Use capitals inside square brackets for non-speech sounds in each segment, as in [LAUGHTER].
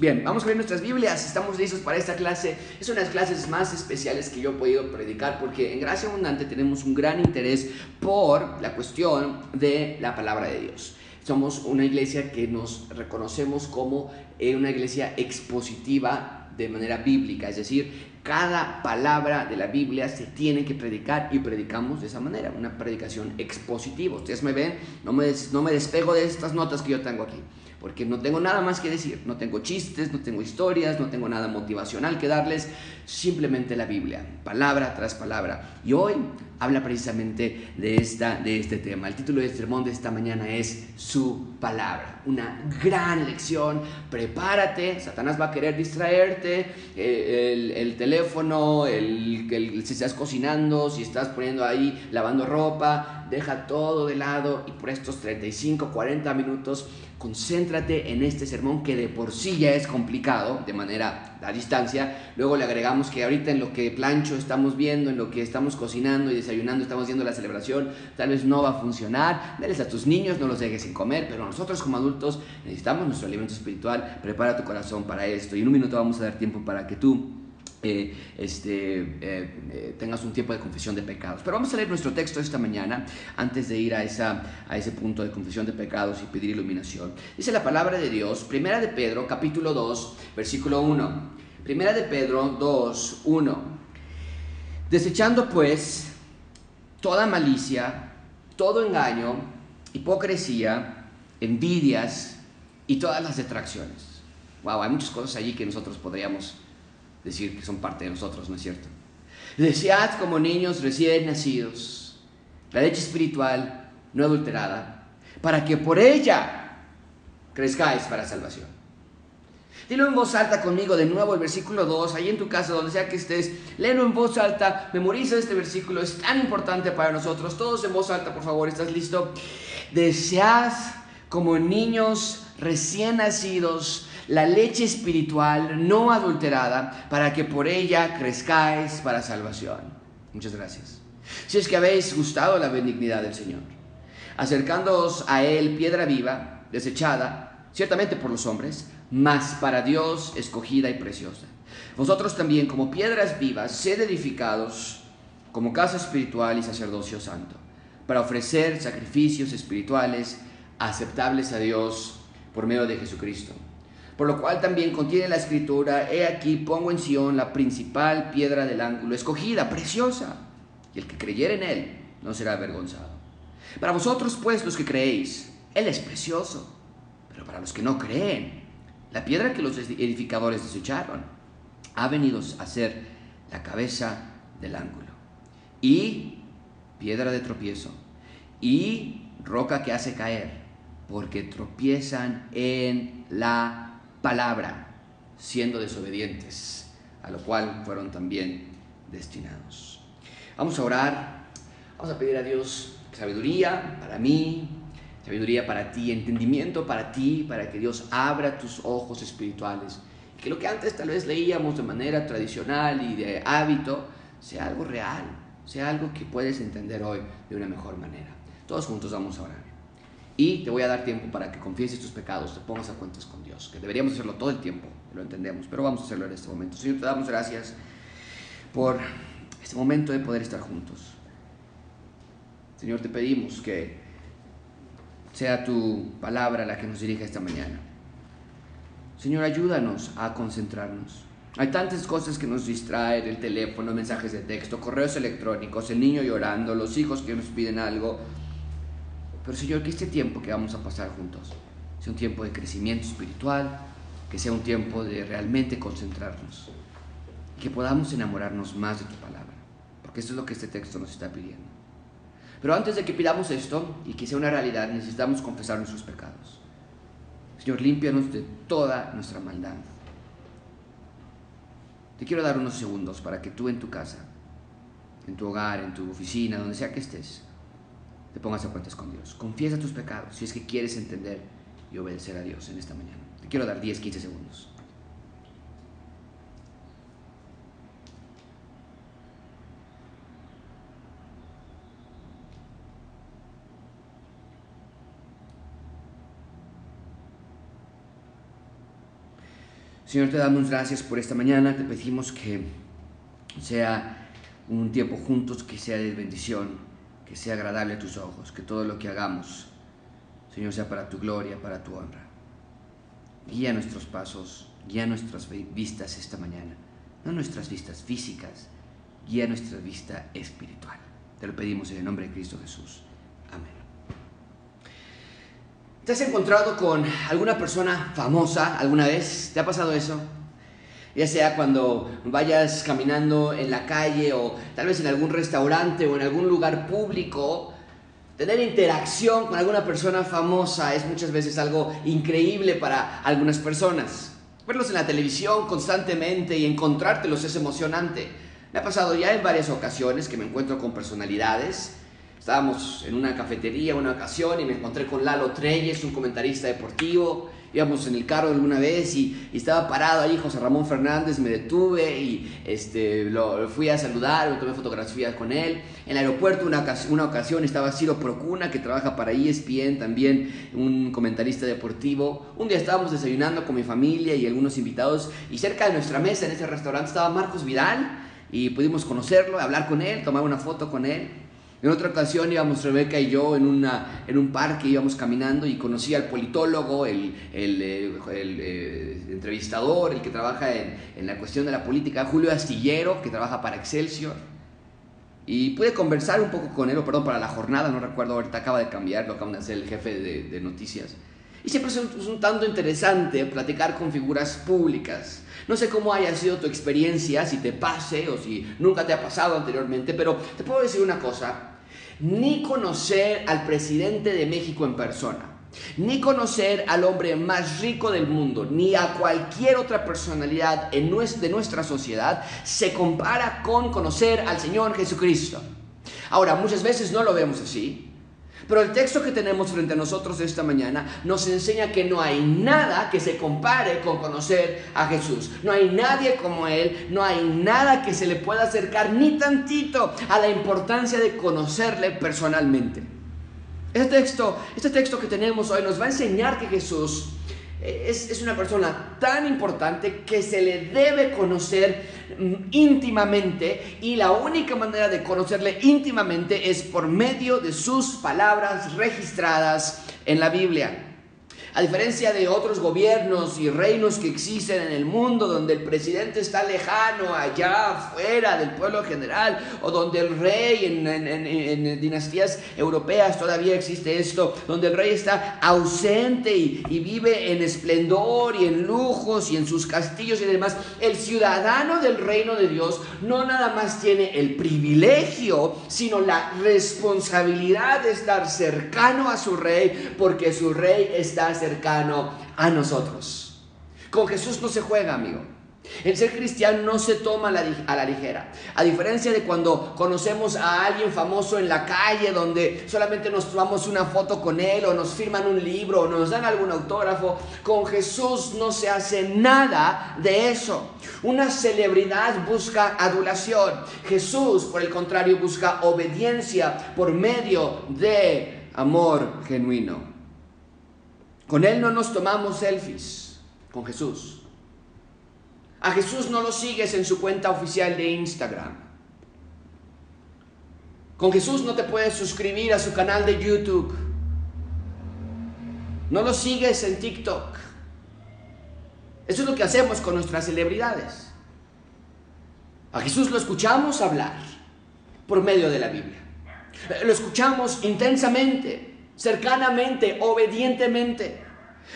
Bien, vamos a ver nuestras Biblias. Estamos listos para esta clase. Es una de las clases más especiales que yo he podido predicar porque en Gracia Abundante tenemos un gran interés por la cuestión de la palabra de Dios. Somos una iglesia que nos reconocemos como eh, una iglesia expositiva de manera bíblica, es decir, cada palabra de la Biblia se tiene que predicar y predicamos de esa manera, una predicación expositiva. Ustedes me ven, no me, no me despego de estas notas que yo tengo aquí porque no tengo nada más que decir, no tengo chistes, no tengo historias, no tengo nada motivacional que darles, simplemente la Biblia, palabra tras palabra. Y hoy habla precisamente de, esta, de este tema. El título del sermón de esta mañana es Su palabra, una gran lección. Prepárate, Satanás va a querer distraerte, eh, el, teléfono, el, el, si estás cocinando, si estás poniendo ahí, lavando ropa, deja todo de lado y por estos 35, 40 minutos concéntrate en este sermón que de por sí ya es complicado de manera a distancia. Luego le agregamos que ahorita en lo que plancho estamos viendo, en lo que estamos cocinando y desayunando, estamos viendo la celebración, tal vez no va a funcionar. Dales a tus niños, no los dejes sin comer, pero nosotros como adultos necesitamos nuestro alimento espiritual. Prepara tu corazón para esto y en un minuto vamos a dar tiempo para que tú este, eh, eh, tengas un tiempo de confesión de pecados. Pero vamos a leer nuestro texto esta mañana antes de ir a, esa, a ese punto de confesión de pecados y pedir iluminación. Dice la palabra de Dios, primera de Pedro, capítulo 2, versículo 1. Primera de Pedro 2, 1. Desechando pues toda malicia, todo engaño, hipocresía, envidias y todas las detracciones. Wow, hay muchas cosas allí que nosotros podríamos decir que son parte de nosotros, ¿no es cierto? Desead como niños recién nacidos la leche espiritual no adulterada, para que por ella crezcáis para salvación. Dilo en voz alta conmigo de nuevo el versículo 2, ahí en tu casa, donde sea que estés, léelo en voz alta, memoriza este versículo, es tan importante para nosotros. Todos en voz alta, por favor, ¿estás listo? Desead como niños recién nacidos la leche espiritual no adulterada, para que por ella crezcáis para salvación. Muchas gracias. Si es que habéis gustado la benignidad del Señor, acercándoos a Él piedra viva, desechada, ciertamente por los hombres, mas para Dios escogida y preciosa. Vosotros también, como piedras vivas, sed edificados como casa espiritual y sacerdocio santo, para ofrecer sacrificios espirituales aceptables a Dios por medio de Jesucristo por lo cual también contiene la escritura, he aquí pongo en Sión la principal piedra del ángulo, escogida, preciosa, y el que creyere en él no será avergonzado. Para vosotros pues los que creéis, él es precioso, pero para los que no creen, la piedra que los edificadores desecharon ha venido a ser la cabeza del ángulo, y piedra de tropiezo, y roca que hace caer, porque tropiezan en la palabra, siendo desobedientes, a lo cual fueron también destinados. Vamos a orar, vamos a pedir a Dios sabiduría para mí, sabiduría para ti, entendimiento para ti, para que Dios abra tus ojos espirituales. Que lo que antes tal vez leíamos de manera tradicional y de hábito sea algo real, sea algo que puedes entender hoy de una mejor manera. Todos juntos vamos a orar. Y te voy a dar tiempo para que confieses tus pecados, te pongas a cuentas con Dios, que deberíamos hacerlo todo el tiempo, lo entendemos, pero vamos a hacerlo en este momento. Señor, te damos gracias por este momento de poder estar juntos. Señor, te pedimos que sea tu palabra la que nos dirija esta mañana. Señor, ayúdanos a concentrarnos. Hay tantas cosas que nos distraen, el teléfono, mensajes de texto, correos electrónicos, el niño llorando, los hijos que nos piden algo, pero Señor, que este tiempo que vamos a pasar juntos sea un tiempo de crecimiento espiritual, que sea un tiempo de realmente concentrarnos y que podamos enamorarnos más de tu palabra, porque esto es lo que este texto nos está pidiendo. Pero antes de que pidamos esto y que sea una realidad, necesitamos confesar nuestros pecados. Señor, límpianos de toda nuestra maldad. Te quiero dar unos segundos para que tú en tu casa, en tu hogar, en tu oficina, donde sea que estés, te pongas a cuentas con Dios. Confiesa tus pecados si es que quieres entender y obedecer a Dios en esta mañana. Te quiero dar 10, 15 segundos. Señor, te damos gracias por esta mañana. Te pedimos que sea un tiempo juntos, que sea de bendición, que sea agradable a tus ojos, que todo lo que hagamos, Señor, sea para tu gloria, para tu honra. Guía nuestros pasos, guía nuestras vistas esta mañana, no nuestras vistas físicas, guía nuestra vista espiritual. Te lo pedimos en el nombre de Cristo Jesús. Amén. ¿Te has encontrado con alguna persona famosa alguna vez? ¿Te ha pasado eso? Ya sea cuando vayas caminando en la calle o tal vez en algún restaurante o en algún lugar público, tener interacción con alguna persona famosa es muchas veces algo increíble para algunas personas. Verlos en la televisión constantemente y encontrártelos es emocionante. Me ha pasado ya en varias ocasiones que me encuentro con personalidades. Estábamos en una cafetería una ocasión y me encontré con Lalo Treyes, un comentarista deportivo. Íbamos en el carro alguna vez y, estaba parado ahí José Ramón Fernández, me detuve y este, lo, fui a saludar, tomé fotografías con él. En el aeropuerto una, una ocasión estaba Ciro Procuna, que trabaja para ESPN, también un comentarista deportivo. Un día estábamos desayunando con mi familia y algunos invitados y cerca de nuestra mesa en ese restaurante estaba Marcos Vidal y pudimos conocerlo, hablar con él, tomar una foto con él. En otra ocasión íbamos Rebeca y yo en, una, en un parque, íbamos caminando y conocí al politólogo, el, el, eh, eh, entrevistador, el que trabaja en, en, la cuestión de la política, Julio Astillero, que trabaja para Excelsior. Y pude conversar un poco con él, o perdón, para la jornada, no recuerdo, ahorita acaba de cambiar, lo acaban de hacer el jefe de, de noticias. Y siempre es un, tanto interesante platicar con figuras públicas. No sé cómo haya sido tu experiencia, si te pase o si nunca te ha pasado anteriormente, pero te puedo decir una cosa. Ni conocer al presidente de México en persona, ni conocer al hombre más rico del mundo, ni a cualquier otra personalidad de nuestra sociedad, se compara con conocer al Señor Jesucristo. Ahora, muchas veces no lo vemos así. Pero el texto que tenemos frente a nosotros esta mañana nos enseña que no hay nada que se compare con conocer a Jesús. No hay nadie como Él, no hay nada que se le pueda acercar ni tantito a la importancia de conocerle personalmente. Este texto, este texto que tenemos hoy nos va a enseñar que Jesús es, una persona tan importante que se le debe conocer mm, íntimamente y la única manera de conocerle íntimamente es por medio de sus palabras registradas en la Biblia. A diferencia de otros gobiernos y reinos que existen en el mundo, donde el presidente está lejano, allá afuera del pueblo general, o donde el rey en, dinastías europeas todavía existe esto, donde el rey está ausente y, y vive en esplendor y en lujos y en sus castillos y demás, el ciudadano del reino de Dios no nada más tiene el privilegio, sino la responsabilidad de estar cercano a su rey, porque su rey está cercano a nosotros. Con Jesús no se juega, amigo. El ser cristiano no se toma a la ligera. A diferencia de cuando conocemos a alguien famoso en la calle, donde solamente nos tomamos una foto con él o nos firman un libro o nos dan algún autógrafo, con Jesús no se hace nada de eso. Una celebridad busca adulación. Jesús, por el contrario, busca obediencia por medio de amor genuino. Con Él no nos tomamos selfies, con Jesús. A Jesús no lo sigues en su cuenta oficial de Instagram. Con Jesús no te puedes suscribir a su canal de YouTube. No lo sigues en TikTok. Eso es lo que hacemos con nuestras celebridades. A Jesús lo escuchamos hablar por medio de la Biblia. Lo escuchamos intensamente cercanamente, obedientemente.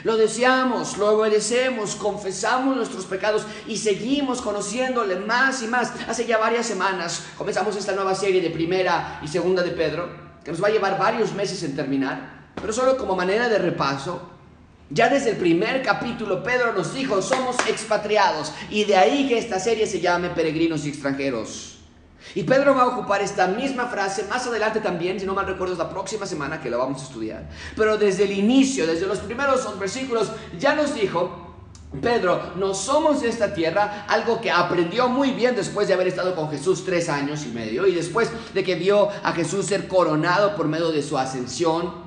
Lo deseamos, lo obedecemos, confesamos nuestros pecados y seguimos conociéndole más y más. Hace ya varias semanas comenzamos esta nueva serie de primera y segunda de Pedro, que nos va a llevar varios meses en terminar, pero solo como manera de repaso. Ya desde el primer capítulo Pedro nos dijo, somos expatriados y de ahí que esta serie se llame Peregrinos y extranjeros. Y Pedro va a ocupar esta misma frase más adelante también, si no mal recuerdo, es la próxima semana que la vamos a estudiar. Pero desde el inicio, desde los primeros versículos, ya nos dijo, Pedro, no somos de esta tierra, algo que aprendió muy bien después de haber estado con Jesús tres años y medio y después de que vio a Jesús ser coronado por medio de su ascensión.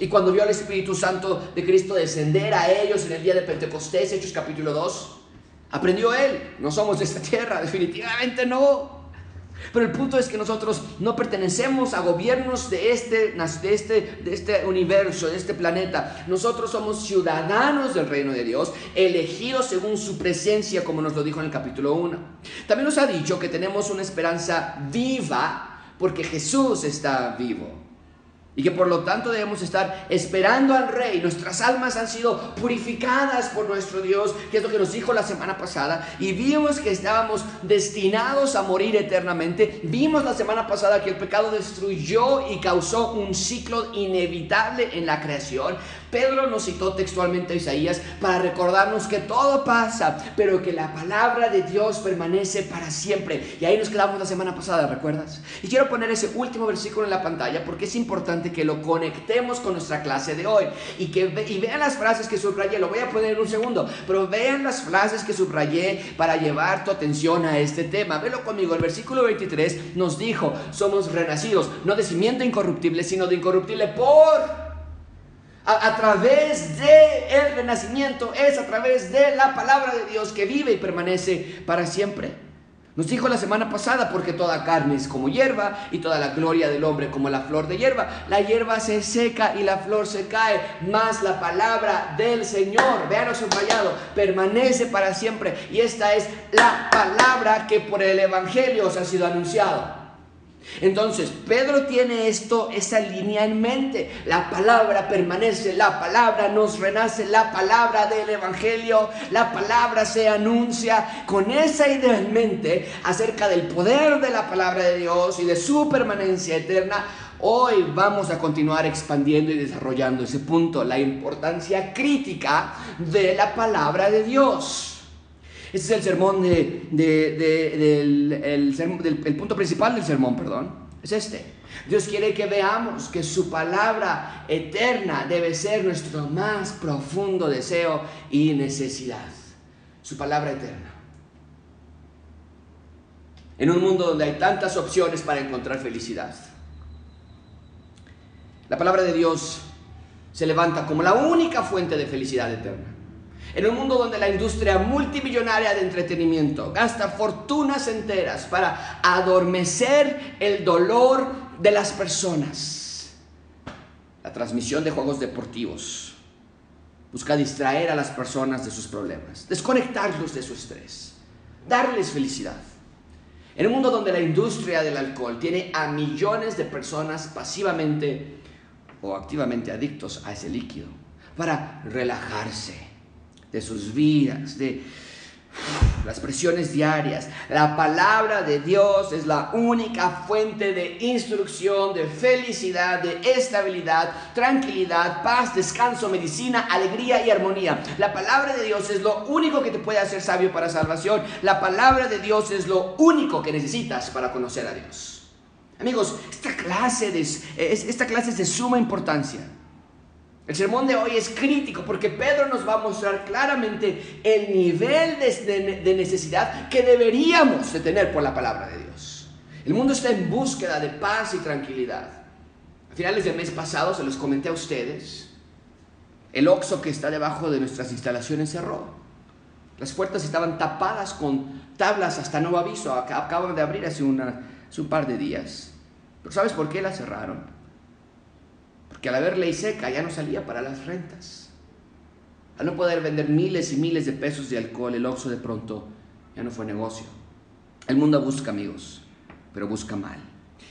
Y cuando vio al Espíritu Santo de Cristo descender a ellos en el día de Pentecostés, Hechos capítulo 2, Aprendió él, no somos de esta tierra, [LAUGHS] definitivamente no. Pero el punto es que nosotros no pertenecemos a gobiernos de este, de, este, de este universo, de este planeta. Nosotros somos ciudadanos del reino de Dios, elegidos según su presencia, como nos lo dijo en el capítulo 1. También nos ha dicho que tenemos una esperanza viva porque Jesús está vivo y que por lo tanto debemos estar esperando al Rey. Nuestras almas han sido purificadas por nuestro Dios, que es lo que nos dijo la semana pasada, y vimos que estábamos destinados a morir eternamente. Vimos la semana pasada que el pecado destruyó y causó un ciclo inevitable en la creación. Pedro nos citó textualmente a Isaías para recordarnos que todo pasa, pero que la palabra de Dios permanece para siempre. Y ahí nos quedamos la semana pasada, ¿recuerdas? Y quiero poner ese último versículo en la pantalla porque es importante que lo conectemos con nuestra clase de hoy y que y vean las frases que subrayé. Lo voy a poner en un segundo, pero vean las frases que subrayé para llevar tu atención a este tema. Velo conmigo. El versículo 23 nos dijo, somos renacidos, no de cimiento incorruptible, sino de incorruptible por a, través de el renacimiento, es a través de la palabra de Dios que vive y permanece para siempre. Nos dijo la semana pasada, porque toda carne es como hierba y toda la gloria del hombre como la flor de hierba. La hierba se seca y la flor se cae, más la palabra del Señor, vean subrayado, permanece para siempre. Y esta es la palabra que por el Evangelio os ha sido anunciado. Entonces, Pedro tiene esto, esa línea en mente. La palabra permanece, la palabra nos renace, la palabra del Evangelio, la palabra se anuncia con esa idea en mente acerca del poder de la palabra de Dios y de su permanencia eterna. Hoy vamos a continuar expandiendo y desarrollando ese punto, la importancia crítica de la palabra de Dios. Este es el sermón de, del, el, punto principal del sermón, perdón. Es este. Dios quiere que veamos que su palabra eterna debe ser nuestro más profundo deseo y necesidad. Su palabra eterna. En un mundo donde hay tantas opciones para encontrar felicidad. La palabra de Dios se levanta como la única fuente de felicidad eterna. En un mundo donde la industria multimillonaria de entretenimiento gasta fortunas enteras para adormecer el dolor de las personas. La transmisión de juegos deportivos busca distraer a las personas de sus problemas, desconectarlos de su estrés, darles felicidad. En un mundo donde la industria del alcohol tiene a millones de personas pasivamente o activamente adictos a ese líquido para relajarse de sus vidas, de las presiones diarias. La palabra de Dios es la única fuente de instrucción, de felicidad, de estabilidad, tranquilidad, paz, descanso, medicina, alegría y armonía. La palabra de Dios es lo único que te puede hacer sabio para salvación. La palabra de Dios es lo único que necesitas para conocer a Dios. Amigos, esta clase, de, esta clase es de suma importancia. El sermón de hoy es crítico porque Pedro nos va a mostrar claramente el nivel de, necesidad que deberíamos de tener por la palabra de Dios. El mundo está en búsqueda de paz y tranquilidad. A finales del mes pasado se los comenté a ustedes. El Oxo que está debajo de nuestras instalaciones cerró. Las puertas estaban tapadas con tablas hasta nuevo aviso. Acaban de abrir hace, hace un par de días. Pero ¿sabes por qué las cerraron? Que al haber ley seca ya no salía para las rentas. Al no poder vender miles y miles de pesos de alcohol, el Oxxo de pronto ya no fue negocio. El mundo busca amigos, pero busca mal.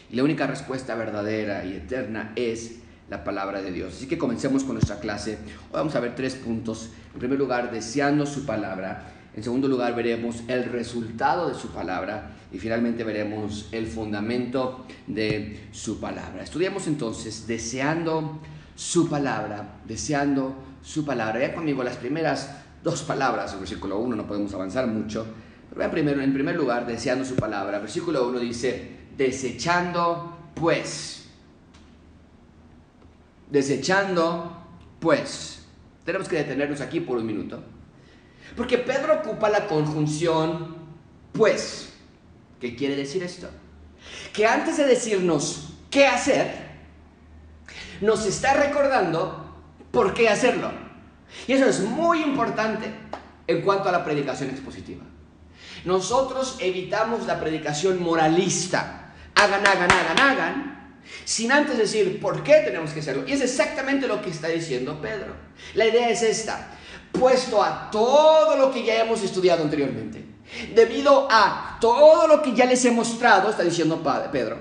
Y la única respuesta verdadera y eterna es la palabra de Dios. Así que comencemos con nuestra clase. Hoy vamos a ver tres puntos. En primer lugar, deseando su palabra. En segundo lugar, veremos el resultado de su palabra y finalmente veremos el fundamento de su palabra. Estudiamos entonces deseando su palabra, deseando su palabra. Vean conmigo las primeras dos palabras, el versículo 1 no podemos avanzar mucho, pero primero, en primer lugar, deseando su palabra. versículo 1 dice, desechando pues. Desechando pues. Tenemos que detenernos aquí por un minuto. Porque Pedro ocupa la conjunción pues. ¿Qué quiere decir esto? Que antes de decirnos qué hacer, nos está recordando por qué hacerlo. Y eso es muy importante. en cuanto a la predicación expositiva. Nosotros evitamos la predicación moralista. Hagan, hagan, hagan, hagan, sin antes decir por qué tenemos que hacerlo. Y es exactamente lo que está diciendo Pedro. La idea es esta, puesto a todo lo que ya hemos estudiado anteriormente, debido a todo lo que ya les he mostrado, está diciendo Pedro,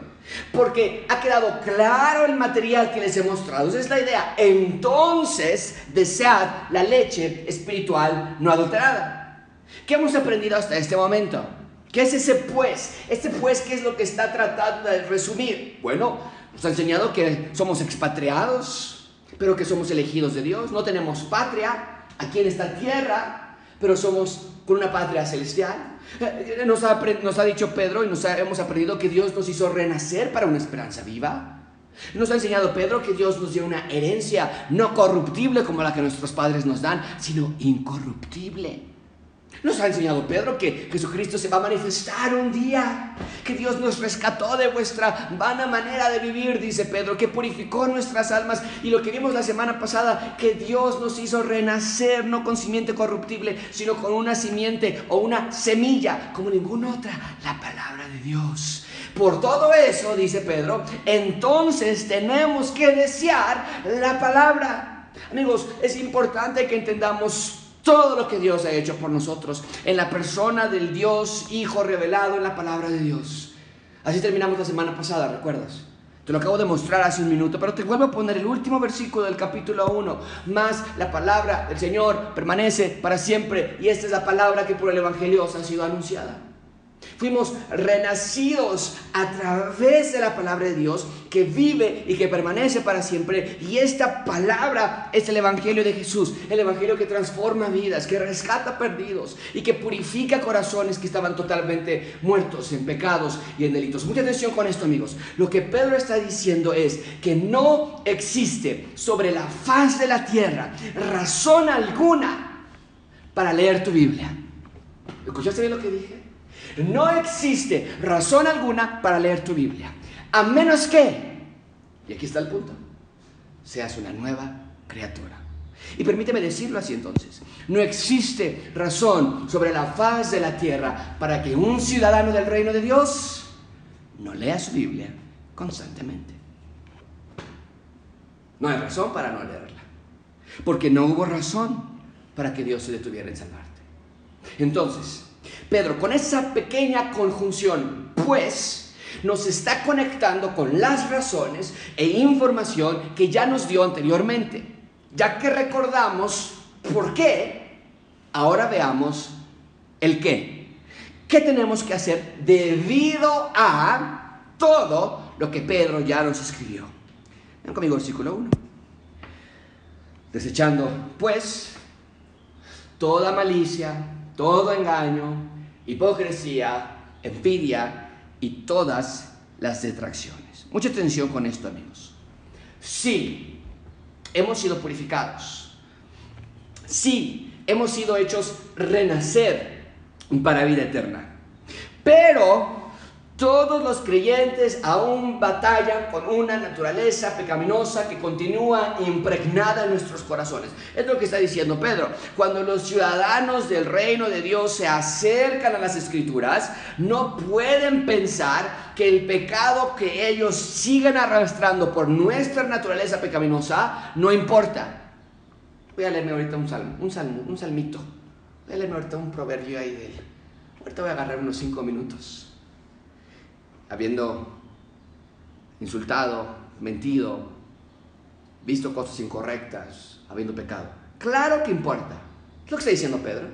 porque ha quedado claro el material que les he mostrado. Esa es la idea. Entonces, desead la leche espiritual no adulterada. ¿Qué hemos aprendido hasta este momento? ¿Qué es ese pues? Ese pues, ¿qué es lo que está tratando de resumir? Bueno, nos ha enseñado que somos expatriados, pero que somos elegidos de Dios. No tenemos patria aquí en esta tierra, pero somos con una patria celestial. Eh, nos ha, nos ha dicho Pedro y nos hemos aprendido que Dios nos hizo renacer para una esperanza viva. Nos ha enseñado Pedro que Dios nos dio una herencia no corruptible como la que nuestros padres nos dan, sino incorruptible. Nos ha enseñado Pedro que Jesucristo se va a manifestar un día, que Dios nos rescató de vuestra vana manera de vivir, dice Pedro, que purificó nuestras almas y lo que vimos la semana pasada, que Dios nos hizo renacer no con simiente corruptible, sino con una simiente o una semilla, como ninguna otra, la palabra de Dios. Por todo eso, dice Pedro, entonces tenemos que desear la palabra. Amigos, es importante que entendamos todo lo que Dios ha hecho por nosotros en la persona del Dios Hijo revelado en la palabra de Dios. Así terminamos la semana pasada, ¿recuerdas? Te lo acabo de mostrar hace un minuto, pero te vuelvo a poner el último versículo del capítulo 1. Más la palabra del Señor permanece para siempre y esta es la palabra que por el Evangelio os ha sido anunciada. Fuimos renacidos a través de la palabra de Dios que vive y que permanece para siempre. Y esta palabra es el Evangelio de Jesús, el Evangelio que transforma vidas, que rescata perdidos y que purifica corazones que estaban totalmente muertos en pecados y en delitos. Mucha atención con esto amigos. Lo que Pedro está diciendo es que no existe sobre la faz de la tierra razón alguna para leer tu Biblia. ¿Escuchaste bien lo que dije? No existe razón alguna para leer tu Biblia, a menos que, y aquí está el punto, seas una nueva criatura. Y permíteme decirlo así entonces, no existe razón sobre la faz de la tierra para que un ciudadano del reino de Dios no lea su Biblia constantemente. No hay razón para no leerla, porque no hubo razón para que Dios se detuviera en salvarte. Entonces, Pedro, con esa pequeña conjunción, pues, nos está conectando con las razones e información que ya nos dio anteriormente. Ya que recordamos por qué, ahora veamos el qué. ¿Qué tenemos que hacer debido a todo lo que Pedro ya nos escribió? Ven conmigo, versículo 1. Desechando, pues, toda malicia, todo engaño, hipocresía, envidia y todas las detracciones. Mucha atención con esto, amigos. Sí, hemos sido purificados. Sí, hemos sido hechos renacer para vida eterna. Pero todos los creyentes aún batallan con una naturaleza pecaminosa que continúa impregnada en nuestros corazones. Es lo que está diciendo Pedro. Cuando los ciudadanos del reino de Dios se acercan a las escrituras, no pueden pensar que el pecado que ellos siguen arrastrando por nuestra naturaleza pecaminosa no importa. Voy a leerme ahorita un salmo, un salmo, un salmito. Voy a leerme ahorita un proverbio ahí de él. Ahorita voy a agarrar unos cinco minutos habiendo insultado, mentido, visto cosas incorrectas, habiendo pecado. Claro que importa. ¿Qué es lo que está diciendo Pedro?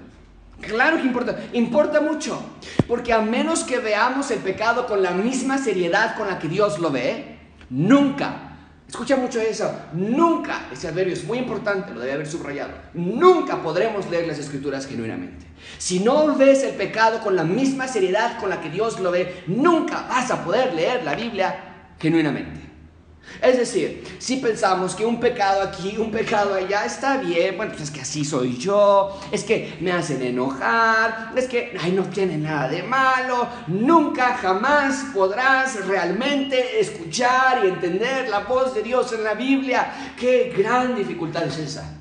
Claro que importa, importa mucho, porque a menos que veamos el pecado con la misma seriedad con la que Dios lo ve, nunca, escucha mucho eso, nunca, ese adverbio es muy importante, lo debe haber subrayado, nunca podremos leer las escrituras genuinamente. Si no ves el pecado con la misma seriedad con la que Dios lo ve, nunca vas a poder leer la Biblia genuinamente. Es decir, si pensamos que un pecado aquí, un pecado allá está bien, bueno, pues es que así soy yo, es que me hacen enojar, es que ay, no tiene nada de malo, nunca jamás podrás realmente escuchar y entender la voz de Dios en la Biblia. Qué gran dificultad es esa.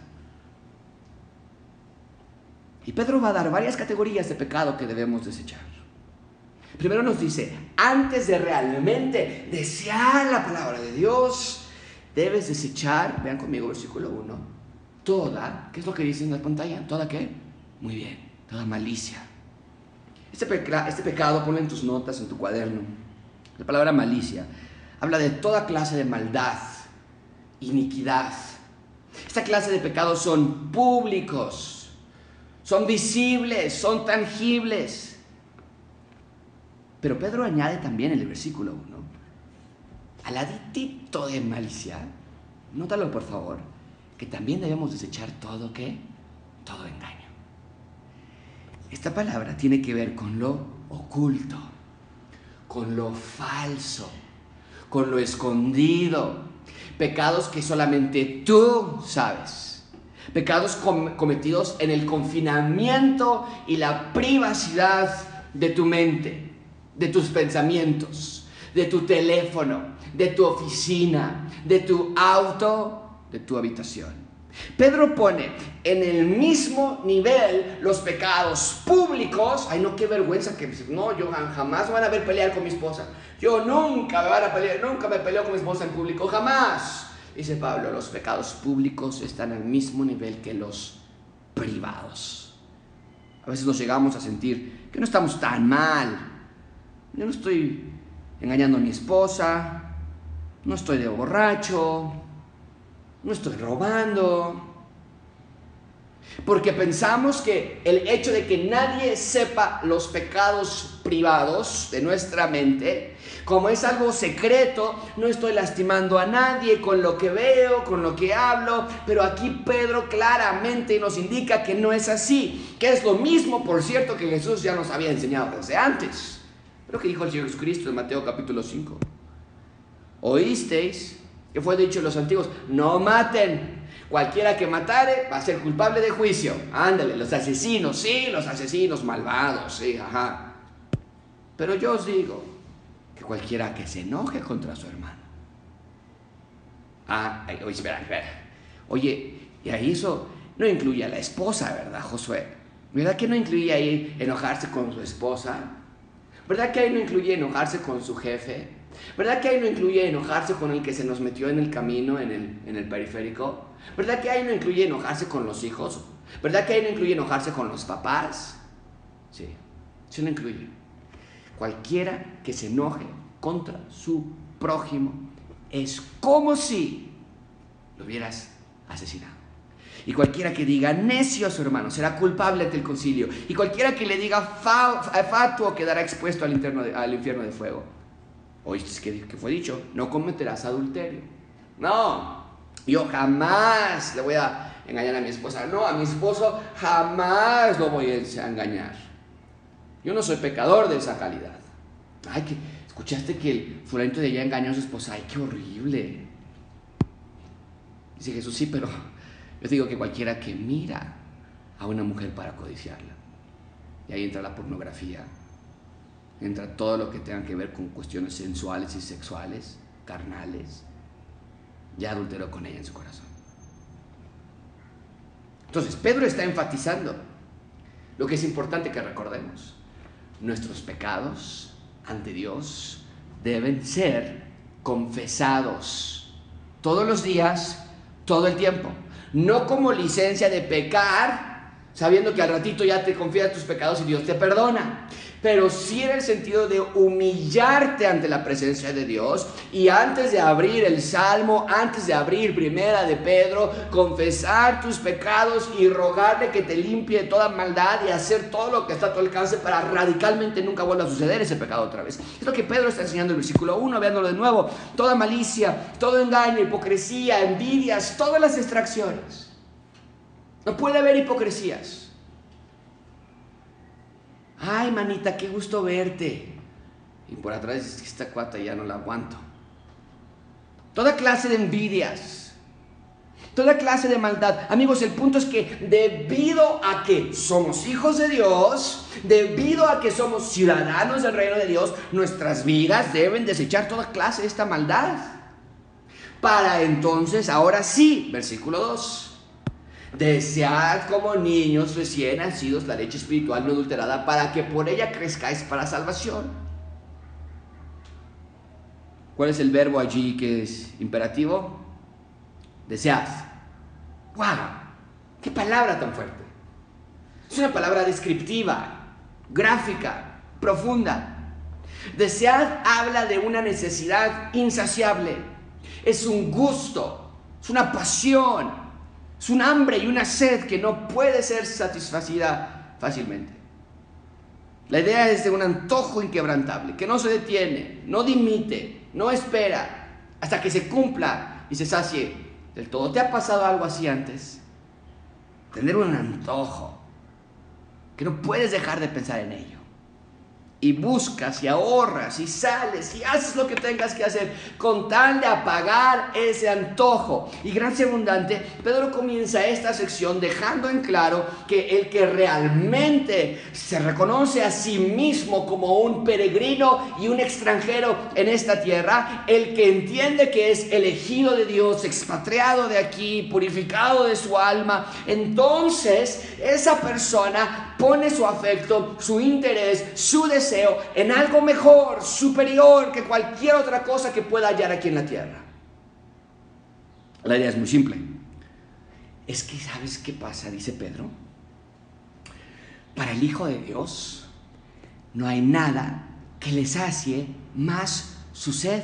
Y Pedro va a dar varias categorías de pecado que debemos desechar. Primero nos dice, antes de realmente desear la palabra de Dios, debes desechar, vean conmigo versículo 1, toda, ¿qué es lo que dice en la pantalla? ¿Toda qué? Muy bien, toda malicia. Este, este pecado, ponlo en tus notas, en tu cuaderno. La palabra malicia habla de toda clase de maldad, iniquidad. Esta clase de pecados son públicos, son visibles, son tangibles. Pero Pedro añade también en el versículo 1, al aditito de malicia, nótalo por favor, que también debemos desechar todo qué? Todo engaño. Esta palabra tiene que ver con lo oculto, con lo falso, con lo escondido, pecados que solamente tú sabes, pecados cometidos en el confinamiento y la privacidad de tu mente, de tus pensamientos, de tu teléfono, de tu oficina, de tu auto, de tu habitación. Pedro pone en el mismo nivel los pecados públicos. Ay, no, qué vergüenza que no, yo jamás van a ver pelear con mi esposa. Yo nunca me van a pelear, nunca me peleo con mi esposa en público, jamás. Dice Pablo, los pecados públicos están al mismo nivel que los privados. A veces nos llegamos a sentir que no estamos tan mal. Yo no estoy engañando a mi esposa, no estoy de borracho, no estoy robando. Porque pensamos que el hecho de que nadie sepa los pecados privados de nuestra mente, como es algo secreto, no estoy lastimando a nadie con lo que veo, con lo que hablo, pero aquí Pedro claramente nos indica que no es así, que es lo mismo, por cierto, que Jesús ya nos había enseñado desde antes. Pero que dijo el Señor Jesucristo en Mateo capítulo 5. Oísteis que fue dicho los antiguos, no maten. Cualquiera que matare va a ser culpable de juicio. Ándale, los asesinos, sí, los asesinos malvados, sí, ajá. Pero yo os digo que cualquiera que se enoje contra su hermano. Ah, oye, espera, espera. Oye, y ahí eso no incluye a la esposa, ¿verdad, Josué? ¿Verdad que no incluye ahí enojarse con su esposa? ¿Verdad que ahí no incluye enojarse con su jefe? ¿Verdad que ahí no incluye enojarse con el que se nos metió en el camino, en el, en el periférico? ¿Verdad que ahí no incluye enojarse con los hijos? ¿Verdad que ahí no incluye enojarse con los papás? Sí, sí no incluye. Cualquiera que se enoje contra su prójimo es como si lo hubieras asesinado. Y cualquiera que diga necio a su hermano será culpable ante el concilio. Y cualquiera que le diga fatuo quedará expuesto al, al infierno de fuego. Oíste que, que fue dicho, no cometerás adulterio. No, yo jamás le voy a engañar a mi esposa. No, a mi esposo jamás lo voy a engañar. Yo no soy pecador de esa calidad. Ay, que escuchaste que el fulanito de ella engañó a su esposa. Ay, qué horrible. Dice Jesús, sí, pero yo digo que cualquiera que mira a una mujer para codiciarla. Y ahí entra la pornografía, entra todo lo que tenga que ver con cuestiones sensuales y sexuales, carnales, ya adulteró con ella en su corazón. Entonces, Pedro está enfatizando lo que es importante que recordemos. Nuestros pecados ante Dios deben ser confesados todos los días, todo el tiempo. No como licencia de pecar, sabiendo que al ratito ya te confías tus pecados y Dios te perdona pero sí en el sentido de humillarte ante la presencia de Dios y antes de abrir el Salmo, antes de abrir Primera de Pedro, confesar tus pecados y rogarle que te limpie toda maldad y hacer todo lo que está a tu alcance para radicalmente nunca vuelva a suceder ese pecado otra vez. Es lo que Pedro está enseñando en el versículo 1, veándolo de nuevo, toda malicia, todo engaño, hipocresía, envidias, todas las distracciones. No puede haber hipocresías. Ay, manita, qué gusto verte. Y por atrás esta cuata ya no la aguanto. Toda clase de envidias. Toda clase de maldad. Amigos, el punto es que debido a que somos hijos de Dios, debido a que somos ciudadanos del reino de Dios, nuestras vidas deben desechar toda clase de esta maldad. Para entonces, ahora sí, versículo 2, Desead como niños recién nacidos la leche espiritual no adulterada para que por ella crezcáis para salvación. ¿Cuál es el verbo allí que es imperativo? Desead. ¡Wow! ¡Qué palabra tan fuerte! Es una palabra descriptiva, gráfica, profunda. Desead habla de una necesidad insaciable. Es un gusto, es una pasión, es un hambre y una sed que no puede ser satisfacida fácilmente. La idea es de un antojo inquebrantable, que no se detiene, no dimite, no espera hasta que se cumpla y se sacie del todo. ¿Te ha pasado algo así antes? Tener un antojo, que no puedes dejar de pensar en ello y buscas y ahorras y sales y haces lo que tengas que hacer con tal de apagar ese antojo. Y gracia abundante, Pedro comienza esta sección dejando en claro que el que realmente se reconoce a sí mismo como un peregrino y un extranjero en esta tierra, el que entiende que es elegido de Dios, expatriado de aquí, purificado de su alma, entonces esa persona pone su afecto, su interés, su deseo, en algo mejor, superior que cualquier otra cosa que pueda hallar aquí en la tierra. La idea es muy simple. Es que, ¿sabes qué pasa? Dice Pedro. Para el Hijo de Dios no hay nada que le sacie más su sed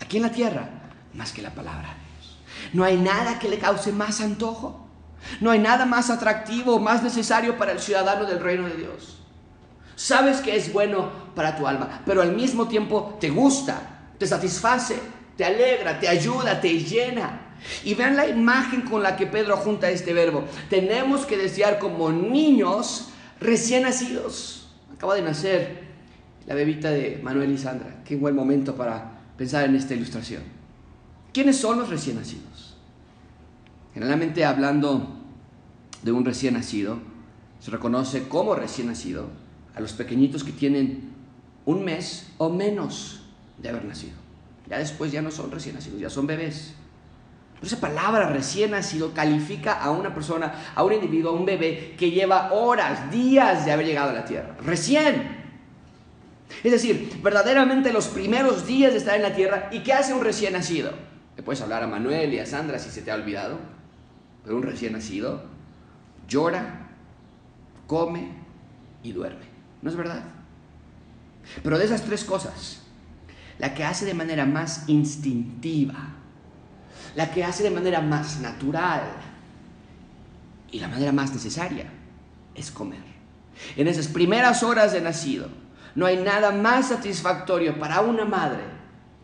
aquí en la tierra más que la palabra de Dios. No hay nada que le cause más antojo. No hay nada más atractivo, más necesario para el ciudadano del reino de Dios. Sabes que es bueno para tu alma, pero al mismo tiempo te gusta, te satisface, te alegra, te ayuda, te llena. Y vean la imagen con la que Pedro junta este verbo. Tenemos que desear como niños recién nacidos. Acaba de nacer la bebita de Manuel y Sandra. Qué buen momento para pensar en esta ilustración. ¿Quiénes son los recién nacidos? Generalmente hablando de un recién nacido, se reconoce como recién nacido a los pequeñitos que tienen un mes o menos de haber nacido. Ya después ya no son recién nacidos, ya son bebés. Pero esa palabra recién nacido califica a una persona, a un individuo, a un bebé que lleva horas, días de haber llegado a la tierra. Recién. Es decir, verdaderamente los primeros días de estar en la tierra. ¿Y qué hace un recién nacido? Le puedes hablar a Manuel y a Sandra si se te ha olvidado. Pero un recién nacido llora, come y duerme. ¿No es verdad? Pero de esas tres cosas, la que hace de manera más instintiva, la que hace de manera más natural y la manera más necesaria es comer. En esas primeras horas de nacido, no hay nada más satisfactorio para una madre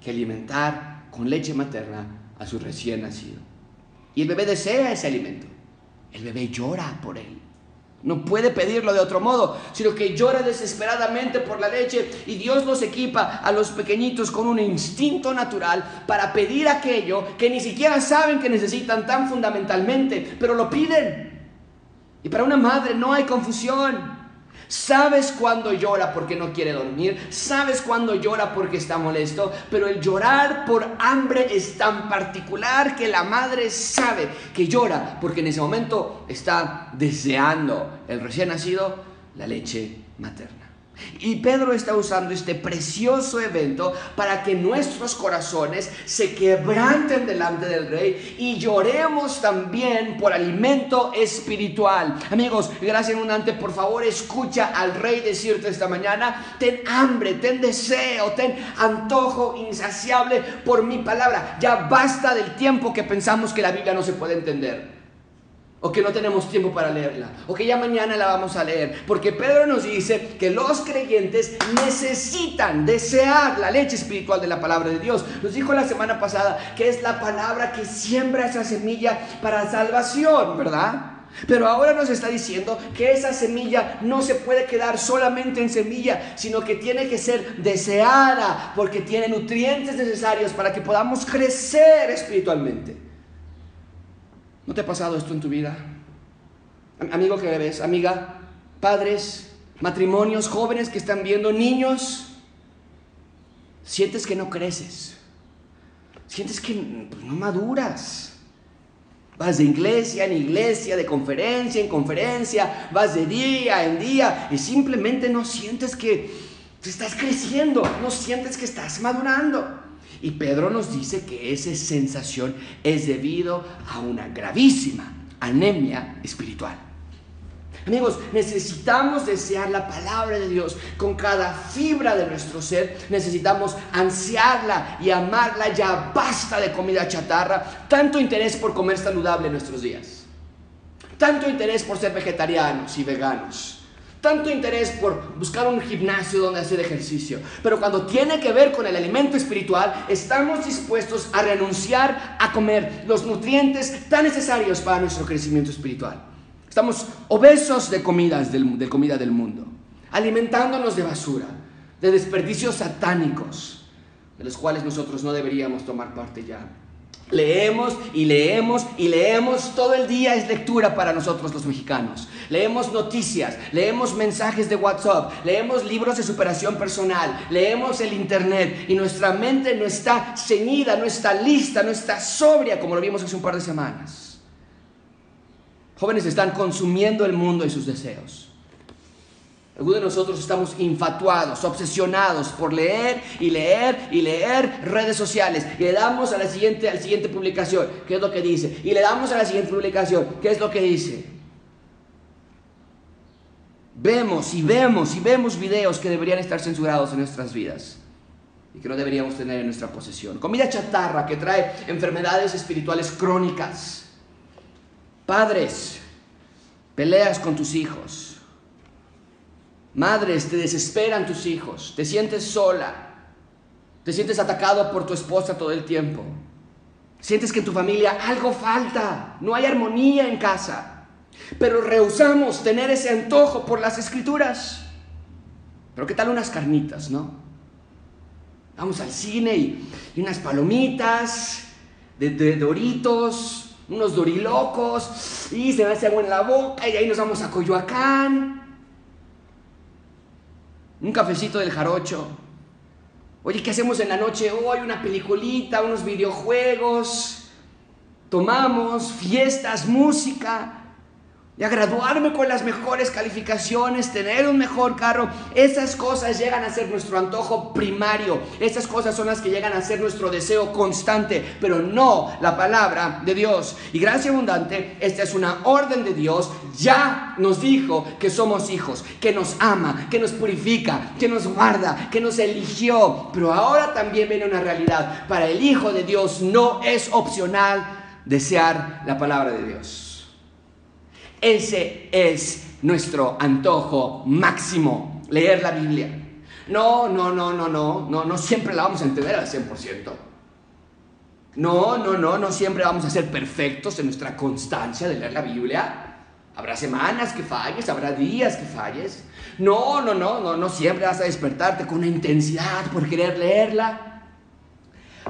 que alimentar con leche materna a su recién nacido. Y el bebé desea ese alimento. El bebé llora por él. No puede pedirlo de otro modo, sino que llora desesperadamente por la leche y Dios los equipa a los pequeñitos con un instinto natural para pedir aquello que ni siquiera saben que necesitan tan fundamentalmente, pero lo piden. Y para una madre no hay confusión. Sabes cuando llora porque no quiere dormir, sabes cuando llora porque está molesto, pero el llorar por hambre es tan particular que la madre sabe que llora porque en ese momento está deseando el recién nacido la leche materna. Y Pedro está usando este precioso evento para que nuestros corazones se quebranten delante del rey y lloremos también por alimento espiritual. Amigos, gracias abundante, por favor escucha al rey decirte esta mañana, ten hambre, ten deseo, ten antojo insaciable por mi palabra. Ya basta del tiempo que pensamos que la Biblia no se puede entender o que no tenemos tiempo para leerla, o que ya mañana la vamos a leer, porque Pedro nos dice que los creyentes necesitan desear la leche espiritual de la palabra de Dios. Nos dijo la semana pasada que es la palabra que siembra esa semilla para salvación, ¿verdad? Pero ahora nos está diciendo que esa semilla no se puede quedar solamente en semilla, sino que tiene que ser deseada porque tiene nutrientes necesarios para que podamos crecer espiritualmente. ¿No te ha pasado esto en tu vida? Amigo que ves, amiga, padres, matrimonios, jóvenes que están viendo, niños, sientes que no creces, sientes que pues, no maduras, Vas de iglesia en iglesia, de conferencia en conferencia, vas de día en día y simplemente no sientes que estás creciendo, no sientes que estás madurando. Y Pedro nos dice que esa sensación es debido a una gravísima anemia espiritual. Amigos, necesitamos desear la palabra de Dios con cada fibra de nuestro ser. Necesitamos ansiarla y amarla. Ya basta de comida chatarra. Tanto interés por comer saludable en nuestros días. Tanto interés por ser vegetarianos y veganos. Tanto interés por buscar un gimnasio donde hacer ejercicio. Pero cuando tiene que ver con el alimento espiritual, estamos dispuestos a renunciar a comer los nutrientes tan necesarios para nuestro crecimiento espiritual. Estamos obesos de comidas del, de comida del mundo, alimentándonos de basura, de desperdicios satánicos, de los cuales nosotros no deberíamos tomar parte ya. Leemos y leemos y leemos, todo el día es lectura para nosotros los mexicanos. Leemos noticias, leemos mensajes de WhatsApp, leemos libros de superación personal, leemos el Internet y nuestra mente no está ceñida, no está lista, no está sobria como lo vimos hace un par de semanas. Jóvenes están consumiendo el mundo y sus deseos. Algunos de nosotros estamos infatuados, obsesionados por leer y leer y leer redes sociales. Y le damos a la siguiente, a la siguiente publicación, ¿qué es lo que dice? Y le damos a la siguiente publicación, ¿qué es lo que dice? Vemos y vemos y vemos videos que deberían estar censurados en nuestras vidas y que no deberíamos tener en nuestra posesión. Comida chatarra que trae enfermedades espirituales crónicas Padres, peleas con tus hijos. Madres, te desesperan tus hijos. Te sientes sola. Te sientes atacado por tu esposa todo el tiempo. Sientes que en tu familia algo falta. No hay armonía en casa. Pero rehusamos tener ese antojo por las escrituras. Pero ¿qué tal unas carnitas, no? Vamos al cine y, unas palomitas de, de doritos, unos dorilocos, y se me hace agua en la boca, y ahí nos vamos a Coyoacán. Un cafecito del jarocho. Oye, ¿qué hacemos en la noche hoy? Una peliculita, unos videojuegos. Tomamos, fiestas, música a graduarme con las mejores calificaciones, tener un mejor carro. Esas cosas llegan a ser nuestro antojo primario. Esas cosas son las que llegan a ser nuestro deseo constante, pero no la palabra de Dios. Y gracia abundante, esta es una orden de Dios. Ya nos dijo que somos hijos, que nos ama, que nos purifica, que nos guarda, que nos eligió. Pero ahora también viene una realidad. Para el Hijo de Dios no es opcional desear la palabra de Dios. Ese es nuestro antojo máximo, leer la Biblia. No, no, no, no, no, no, no siempre la vamos a entender al 100%. No, no, no, no siempre vamos a ser perfectos en nuestra constancia de leer la Biblia. Habrá semanas que falles, habrá días que falles. No, no, no, no, no siempre vas a despertarte con una intensidad por querer leerla.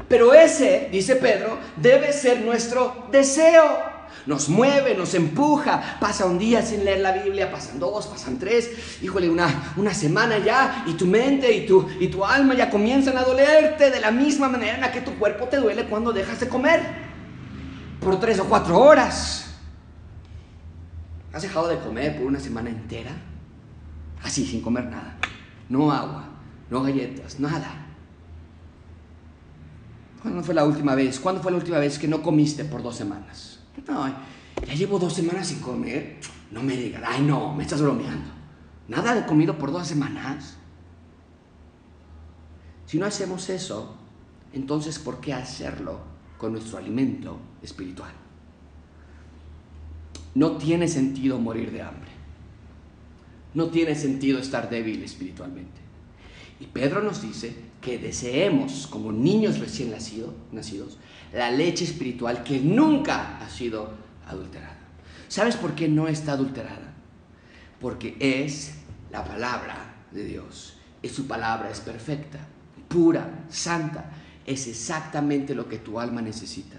Pero ese, dice Pedro, debe ser nuestro deseo nos mueve, nos empuja. Pasa un día sin leer la Biblia, pasan dos, pasan tres, híjole, una, una semana ya, y tu mente y tu, y tu alma ya comienzan a dolerte de la misma manera en la que tu cuerpo te duele cuando dejas de comer por tres o cuatro horas. ¿Has dejado de comer por una semana entera? Así, sin comer nada. No agua, no galletas, nada. ¿Cuándo fue la última vez? ¿Cuándo fue la última vez que no comiste por dos semanas? No, ya llevo dos semanas sin comer. No me digas, ay no, me estás bromeando. Nada de comido por dos semanas. Si no hacemos eso, entonces ¿por qué hacerlo con nuestro alimento espiritual? No tiene sentido morir de hambre. No tiene sentido estar débil espiritualmente. Y Pedro nos dice que deseemos, como niños recién nacidos, la leche espiritual que nunca ha sido adulterada. ¿Sabes por qué no está adulterada? Porque es la palabra de Dios. Y su palabra es perfecta, pura, santa. Es exactamente lo que tu alma necesita.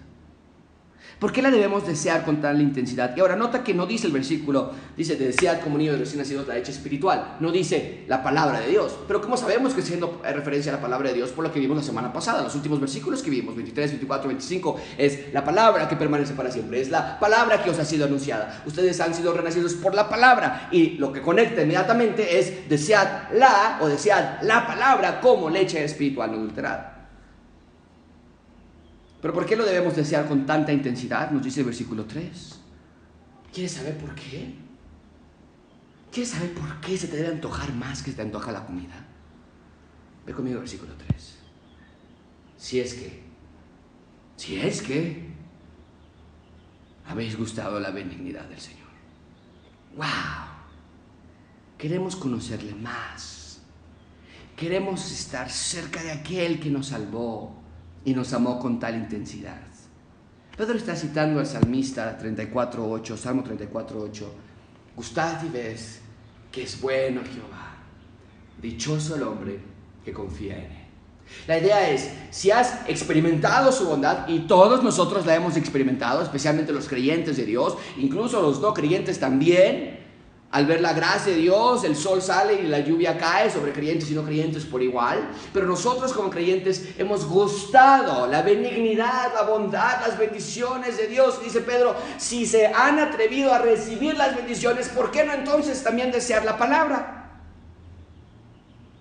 ¿Por qué la debemos desear con tal intensidad? Y ahora nota que no dice el versículo, dice de desear como niños recién nacidos la leche espiritual, no dice la palabra de Dios. Pero ¿cómo sabemos que siendo referencia a la palabra de Dios por lo que vimos la semana pasada? Los últimos versículos que vimos, 23, 24, 25, es la palabra que permanece para siempre, es la palabra que os ha sido anunciada. Ustedes han sido renacidos por la palabra y lo que conecta inmediatamente es desear la o desear la palabra como leche espiritual no adulterada. Pero ¿por qué lo debemos desear con tanta intensidad? Nos dice el versículo 3. ¿Quieres saber por qué? ¿Quieres saber por qué se te debe antojar más que se te antoja la comida? Ve conmigo el versículo 3. Si es que, si es que habéis gustado la benignidad del Señor. ¡Wow! Queremos conocerle más. Queremos estar cerca de aquel que nos salvó y nos amó con tal intensidad. Pedro está citando al salmista 34.8, Salmo 34.8. Gustad y ves que es bueno Jehová. Dichoso el hombre que confía en él. La idea es, si has experimentado su bondad, y todos nosotros la hemos experimentado, especialmente los creyentes de Dios, incluso los no creyentes también, al ver la gracia de Dios, el sol sale y la lluvia cae sobre creyentes y no creyentes por igual. Pero nosotros como creyentes hemos gustado la benignidad, la bondad, las bendiciones de Dios. Dice Pedro, si se han atrevido a recibir las bendiciones, ¿por qué no entonces también desear la palabra?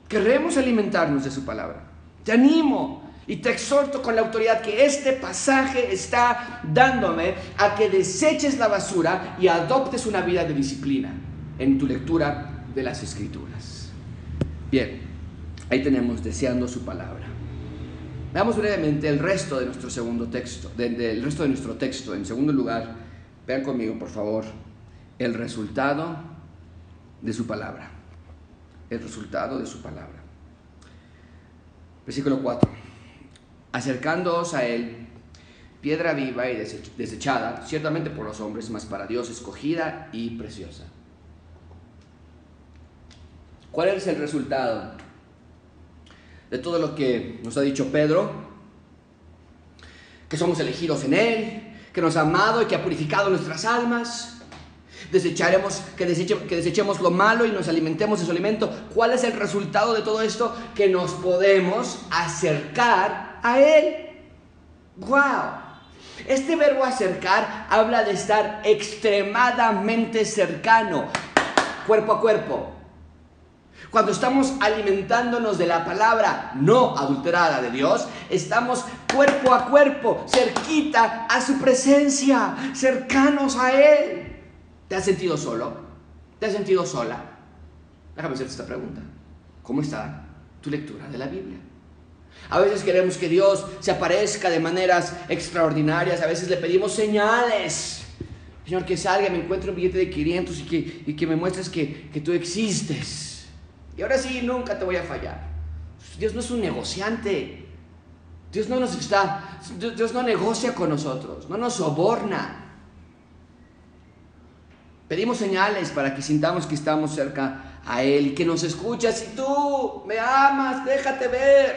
Queremos alimentarnos de su palabra. Te animo y te exhorto con la autoridad que este pasaje está dándome a que deseches la basura y adoptes una vida de disciplina en tu lectura de las escrituras. Bien, ahí tenemos deseando su palabra. Veamos brevemente el resto de nuestro segundo texto, del resto de nuestro texto. En segundo lugar, vean conmigo, por favor, el resultado de su palabra. El resultado de su palabra. Versículo 4. Acercándoos a él, piedra viva y desechada, ciertamente por los hombres, mas para Dios escogida y preciosa. ¿Cuál es el resultado de todo lo que nos ha dicho Pedro? Que somos elegidos en Él, que nos ha amado y que ha purificado nuestras almas. Desecharemos, que, que desechemos lo malo y nos alimentemos de su alimento. ¿Cuál es el resultado de todo esto? Que nos podemos acercar a Él. ¡Wow! Este verbo acercar habla de estar extremadamente cercano, cuerpo a cuerpo. Cuando estamos alimentándonos de la palabra no adulterada de Dios, estamos cuerpo a cuerpo, cerquita a su presencia, cercanos a Él. ¿Te has sentido solo? ¿Te has sentido sola? Déjame hacerte esta pregunta. ¿Cómo está tu lectura de la Biblia? A veces queremos que Dios se aparezca de maneras extraordinarias, a veces le pedimos señales. Señor, que salga, me encuentre un billete de 500 y que, y que me muestres que, que tú existes. Y ahora sí, nunca te voy a fallar. Dios no es un negociante. Dios no nos está, Dios no negocia con nosotros, no nos soborna. Pedimos señales para que sintamos que estamos cerca a Él y que nos escuchas. Si tú me amas, déjate ver.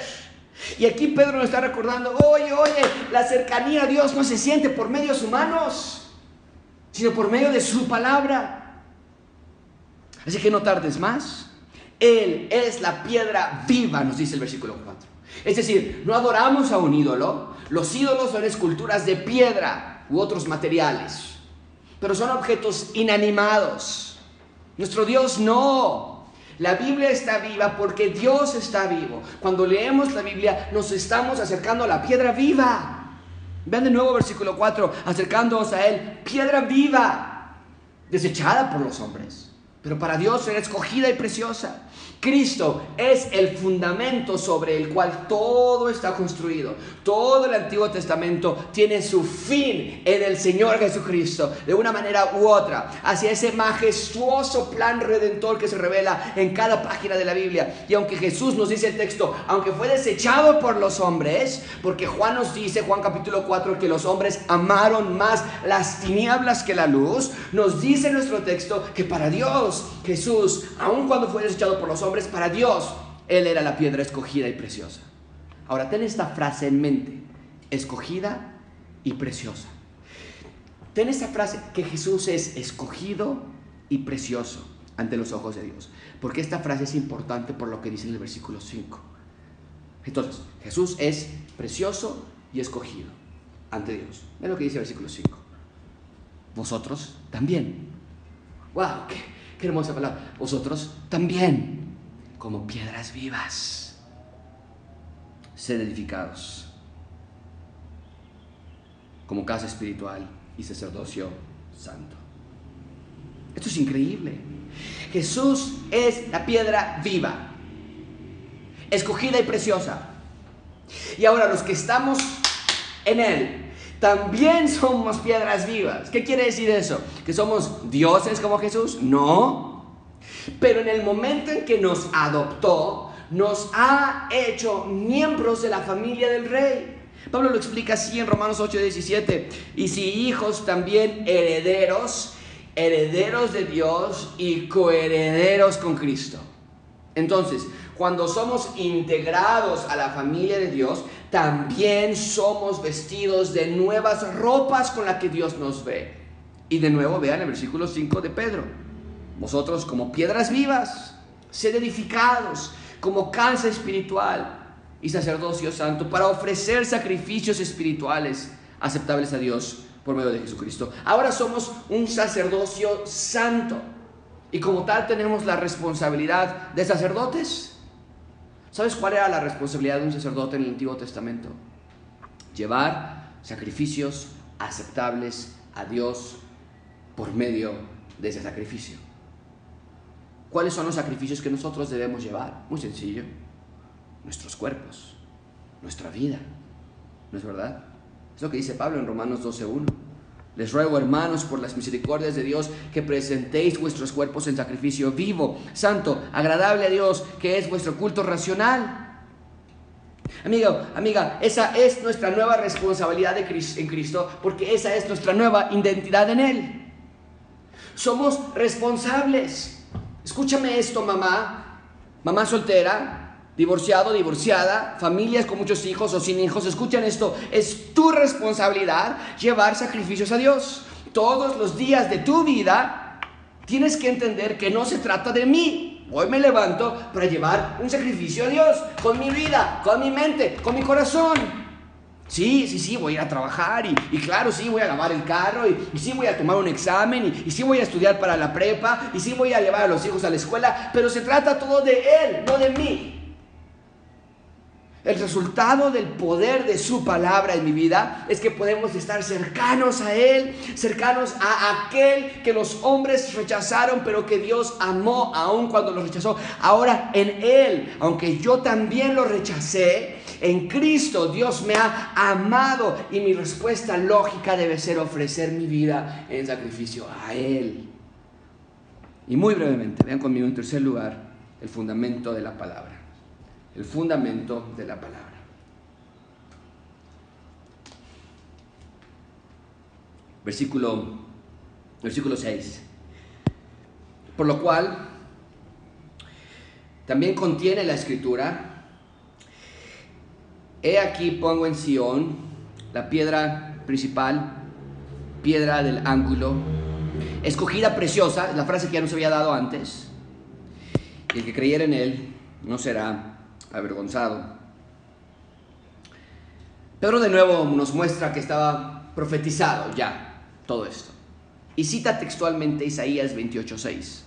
Y aquí Pedro nos está recordando, oye, oye, la cercanía a Dios no se siente por medios humanos, sino por medio de su palabra. Así que no tardes más. Él es la piedra viva, nos dice el versículo 4. Es decir, no adoramos a un ídolo. Los ídolos son esculturas de piedra u otros materiales, pero son objetos inanimados. Nuestro Dios no. La Biblia está viva porque Dios está vivo. Cuando leemos la Biblia nos estamos acercando a la piedra viva. Vean de nuevo versículo 4, acercándonos a Él, piedra viva, desechada por los hombres, pero para Dios era escogida y preciosa. Cristo es el fundamento sobre el cual todo está construido. Todo el Antiguo Testamento tiene su fin en el Señor Jesucristo, de una manera u otra, hacia ese majestuoso plan redentor que se revela en cada página de la Biblia. Y aunque Jesús nos dice el texto, aunque fue desechado por los hombres, porque Juan nos dice, Juan capítulo 4, que los hombres amaron más las tinieblas que la luz, nos dice nuestro texto que para Dios Jesús, aun cuando fue desechado por los hombres, para Dios, Él era la piedra escogida y preciosa. Ahora ten esta frase en mente, escogida y preciosa. ten esta frase, que Jesús es escogido y precioso ante los ojos de Dios. Porque esta frase es importante por lo que dice en el versículo 5. Entonces, Jesús es precioso y escogido ante Dios. Ve lo que dice el versículo 5. Vosotros también. ¡Wow! Qué, qué hermosa palabra! Vosotros también, como piedras vivas, sed edificados como casa espiritual y sacerdocio santo. Esto es increíble. Jesús es la piedra viva, escogida y preciosa. Y ahora los que estamos en Él, también somos piedras vivas. ¿Qué quiere decir eso? ¿Que somos dioses como Jesús? No. Pero en el momento en que nos adoptó, nos ha hecho miembros de la familia del rey. Pablo lo explica así en Romanos 8:17. Y si hijos también herederos, herederos de Dios y coherederos con Cristo. Entonces, cuando somos integrados a la familia de Dios, también somos vestidos de nuevas ropas con las que Dios nos ve. Y de nuevo vean el versículo 5 de Pedro. Vosotros como piedras vivas, sed edificados como casa espiritual y sacerdocio santo para ofrecer sacrificios espirituales aceptables a Dios por medio de Jesucristo. Ahora somos un sacerdocio santo y como tal tenemos la responsabilidad de sacerdotes. ¿Sabes cuál era la responsabilidad de un sacerdote en el Antiguo Testamento? Llevar sacrificios aceptables a Dios por medio de ese sacrificio. ¿Cuáles son los sacrificios que nosotros debemos llevar? Muy sencillo. Nuestros cuerpos, nuestra vida. ¿No es verdad? Es lo que dice Pablo en Romanos 12.1. Les ruego, hermanos, por las misericordias de Dios, que presentéis vuestros cuerpos en sacrificio vivo, santo, agradable a Dios, que es vuestro culto racional. Amigo, amiga, esa es nuestra nueva responsabilidad en Cristo, porque esa es nuestra nueva identidad en Él. Somos responsables. Escúchame esto, mamá, mamá soltera, divorciado, divorciada, familias con muchos hijos o sin hijos, escuchan esto, es tu responsabilidad llevar sacrificios a Dios. Todos los días de tu vida tienes que entender que no se trata de mí. Hoy me levanto para llevar un sacrificio a Dios, con mi vida, con mi mente, con mi corazón. Sí, sí, sí, voy a ir a trabajar y, claro, sí, voy a lavar el carro y, sí voy a tomar un examen y, y, sí voy a estudiar para la prepa y sí voy a llevar a los hijos a la escuela, pero se trata todo de Él, no de mí. El resultado del poder de su palabra en mi vida es que podemos estar cercanos a Él, cercanos a aquel que los hombres rechazaron, pero que Dios amó aún cuando los rechazó. Ahora en Él, aunque yo también lo rechacé, en Cristo Dios me ha amado y mi respuesta lógica debe ser ofrecer mi vida en sacrificio a Él. Y muy brevemente, vean conmigo en tercer lugar el fundamento de la palabra el fundamento de la palabra. Versículo, versículo 6. Por lo cual, también contiene la escritura, he aquí pongo en Sión la piedra principal, piedra del ángulo, escogida preciosa, la frase que ya nos había dado antes, y el que creyera en él no será avergonzado. Pedro de nuevo nos muestra que estaba profetizado ya todo esto. Y cita textualmente Isaías 28.6.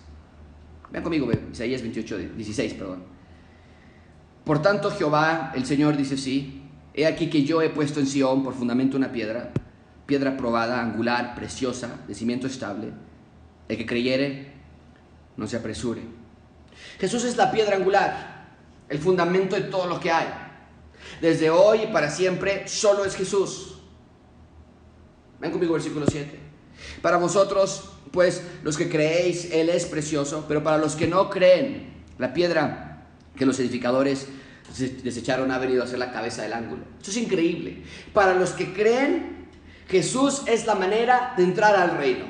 Vean conmigo, Isaías 28, 16, perdón. Por tanto, Jehová, el Señor, dice así, he aquí que yo he puesto en Sión por fundamento una piedra, piedra probada, angular, preciosa, de cimiento estable. El que creyere, no se apresure. Jesús es la piedra angular el fundamento de todo lo que hay. Desde hoy y para siempre solo es Jesús. Ven conmigo versículo 7. Para vosotros, pues los que creéis, Él es precioso, pero para los que no creen, la piedra que los edificadores desecharon ha venido a ser la cabeza del ángulo. Esto es increíble. Para los que creen, Jesús es la manera de entrar al reino.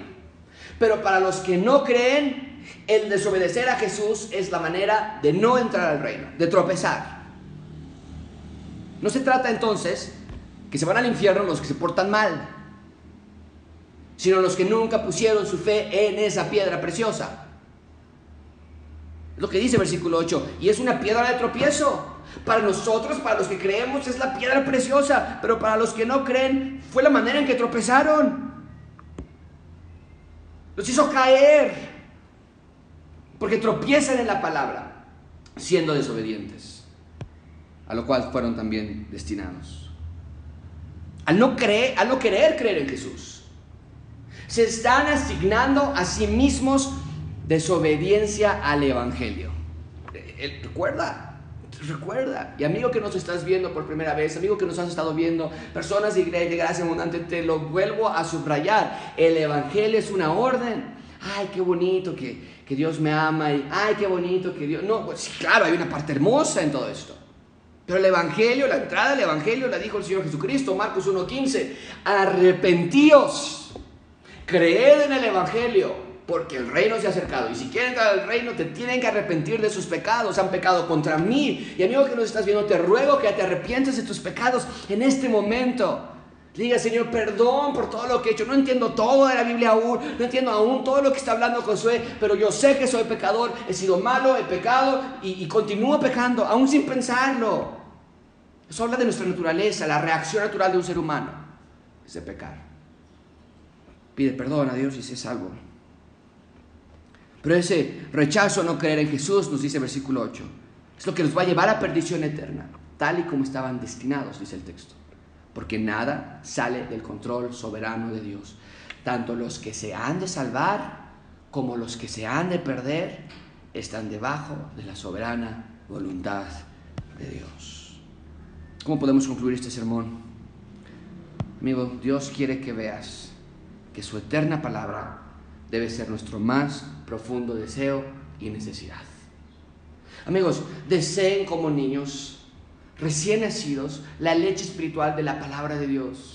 Pero para los que no creen, el desobedecer a Jesús es la manera de no entrar al reino, de tropezar. No se trata entonces que se van al infierno los que se portan mal. sino los que nunca pusieron su fe en esa piedra preciosa. Es lo que dice versículo 8, y es una piedra de tropiezo. Para nosotros, para los que creemos, es la piedra preciosa, pero para los que no creen, fue la manera en que tropezaron. Los hizo caer, porque tropiezan en la palabra, siendo desobedientes, a lo cual fueron también destinados. Al no, creer, al no querer creer en Jesús, se están asignando a sí mismos desobediencia al Evangelio. Eh, recuerda, Recuerda, y amigo que nos estás viendo por primera vez, amigo que nos has estado viendo, personas de Gracia Abundante, te lo vuelvo a subrayar. El Evangelio es una orden. Ay, qué bonito que, que Dios me ama y ay, qué bonito que Dios... No, pues claro, hay una parte hermosa en todo esto. Pero el Evangelio, la entrada del Evangelio la dijo el Señor Jesucristo, Marcos 1.15, arrepentíos, creed en el Evangelio porque el reino se ha acercado. Y si quieren entrar al reino, te tienen que arrepentir de sus pecados. Han pecado contra mí. Y amigo que nos estás viendo, te ruego que te arrepientes de tus pecados en este momento. Diga, Señor, perdón por todo lo que he hecho. No entiendo todo de la Biblia aún. No entiendo aún todo lo que está hablando Josué. Pero yo sé que soy pecador. He sido malo, he pecado y, continúo pecando, aún sin pensarlo. Eso habla de nuestra naturaleza, la reacción natural de un ser humano. Es de pecar. Pide perdón a Dios y se salvo. Pero ese rechazo a no creer en Jesús, nos dice el versículo 8, es lo que nos va a llevar a perdición eterna, tal y como estaban destinados, dice el texto. Porque nada sale del control soberano de Dios. Tanto los que se han de salvar como los que se han de perder están debajo de la soberana voluntad de Dios. ¿Cómo podemos concluir este sermón? Amigo, Dios quiere que veas que su eterna palabra debe ser nuestro más profundo deseo y necesidad. Amigos, deseen como niños recién nacidos la leche espiritual de la palabra de Dios.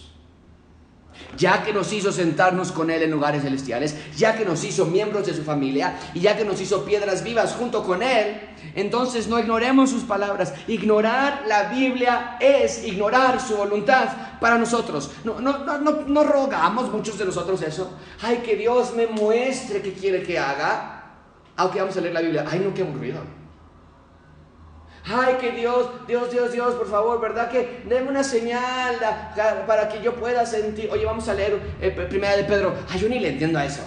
Ya que nos hizo sentarnos con Él en lugares celestiales, ya que nos hizo miembros de su familia y ya que nos hizo piedras vivas junto con Él, entonces no ignoremos sus palabras. Ignorar la Biblia es ignorar su voluntad para nosotros. No, no, no, no, rogamos muchos de nosotros eso. Ay, que Dios me muestre qué quiere que haga. Aunque vamos a leer la Biblia. Ay, no, qué aburrido. Ay, que Dios, Dios, Dios, Dios, por favor, ¿verdad? Que deme una señal para que yo pueda sentir. Oye, vamos a leer eh, Primera de Pedro. Ay, yo ni le entiendo a eso.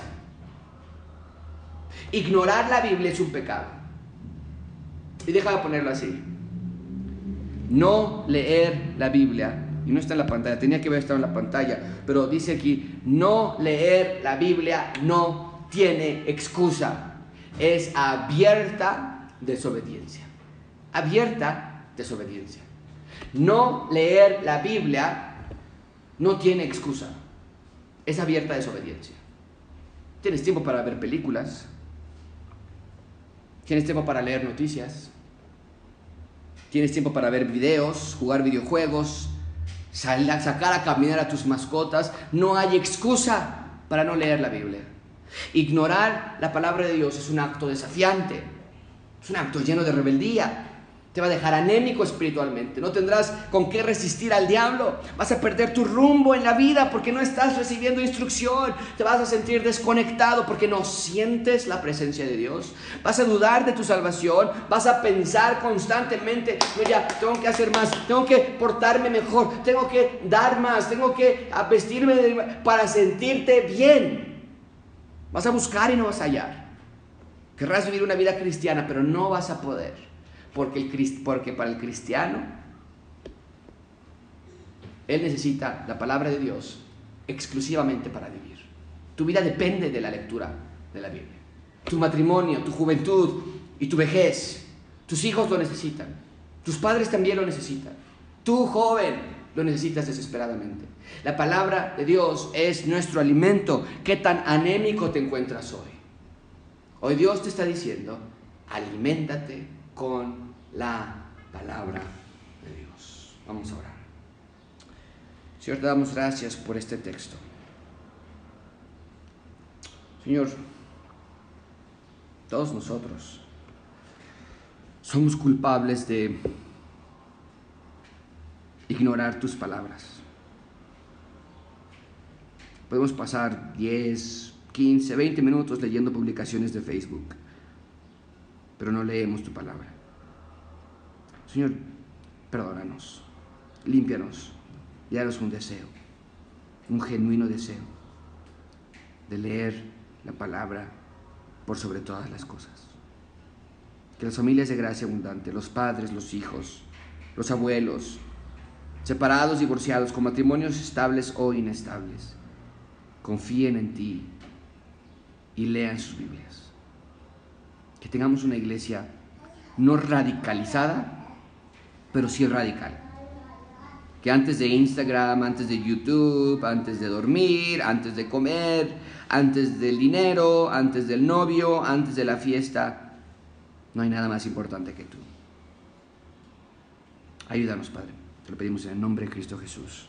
Ignorar la Biblia es un pecado. Y deja de ponerlo así. No leer la Biblia, y no está en la pantalla, tenía que haber estado en la pantalla, pero dice aquí, no leer la Biblia no tiene excusa, es abierta desobediencia. Abierta desobediencia. No leer la Biblia no tiene excusa, es abierta desobediencia. Tienes tiempo para ver películas, tienes tiempo para leer noticias, Tienes tiempo para ver videos, jugar videojuegos, sacar a caminar a tus mascotas. No hay excusa para no leer la Biblia. Ignorar la palabra de Dios es un acto desafiante, es un acto lleno de rebeldía, te va a dejar anémico espiritualmente, no tendrás con qué resistir al diablo, vas a perder tu rumbo en la vida porque no estás recibiendo instrucción, te vas a sentir desconectado porque no sientes la presencia de Dios, vas a dudar de tu salvación, vas a pensar constantemente, no ya, tengo que hacer más, tengo que portarme mejor, tengo que dar más, tengo que vestirme para sentirte bien. Vas a buscar y no vas a hallar. Querrás vivir una vida cristiana, pero no vas a poder porque, el, porque para el cristiano, él necesita la palabra de Dios exclusivamente para vivir. Tu vida depende de la lectura de la Biblia. Tu matrimonio, tu juventud y tu vejez, tus hijos lo necesitan. Tus padres también lo necesitan. Tú, joven, lo necesitas desesperadamente. La palabra de Dios es nuestro alimento. ¿Qué tan anémico te encuentras hoy? Hoy Dios te está diciendo, aliméntate con la palabra de Dios. Vamos a orar. Señor, te damos gracias por este texto. Señor, todos nosotros somos culpables de ignorar tus palabras. Podemos pasar 10, 15, 20 minutos leyendo publicaciones de Facebook, pero no leemos tu palabra. Señor, perdónanos, límpianos y danos un deseo, un genuino deseo de leer la palabra por sobre todas las cosas. Que las familias de gracia abundante, los padres, los hijos, los abuelos, separados, divorciados, con matrimonios estables o inestables, confíen en ti y lean sus Biblias. Que tengamos una iglesia no radicalizada, pero sí radical. Que antes de Instagram, antes de YouTube, antes de dormir, antes de comer, antes del dinero, antes del novio, antes de la fiesta, no hay nada más importante que tú. Ayúdanos, Padre. Te lo pedimos en el nombre de Cristo Jesús.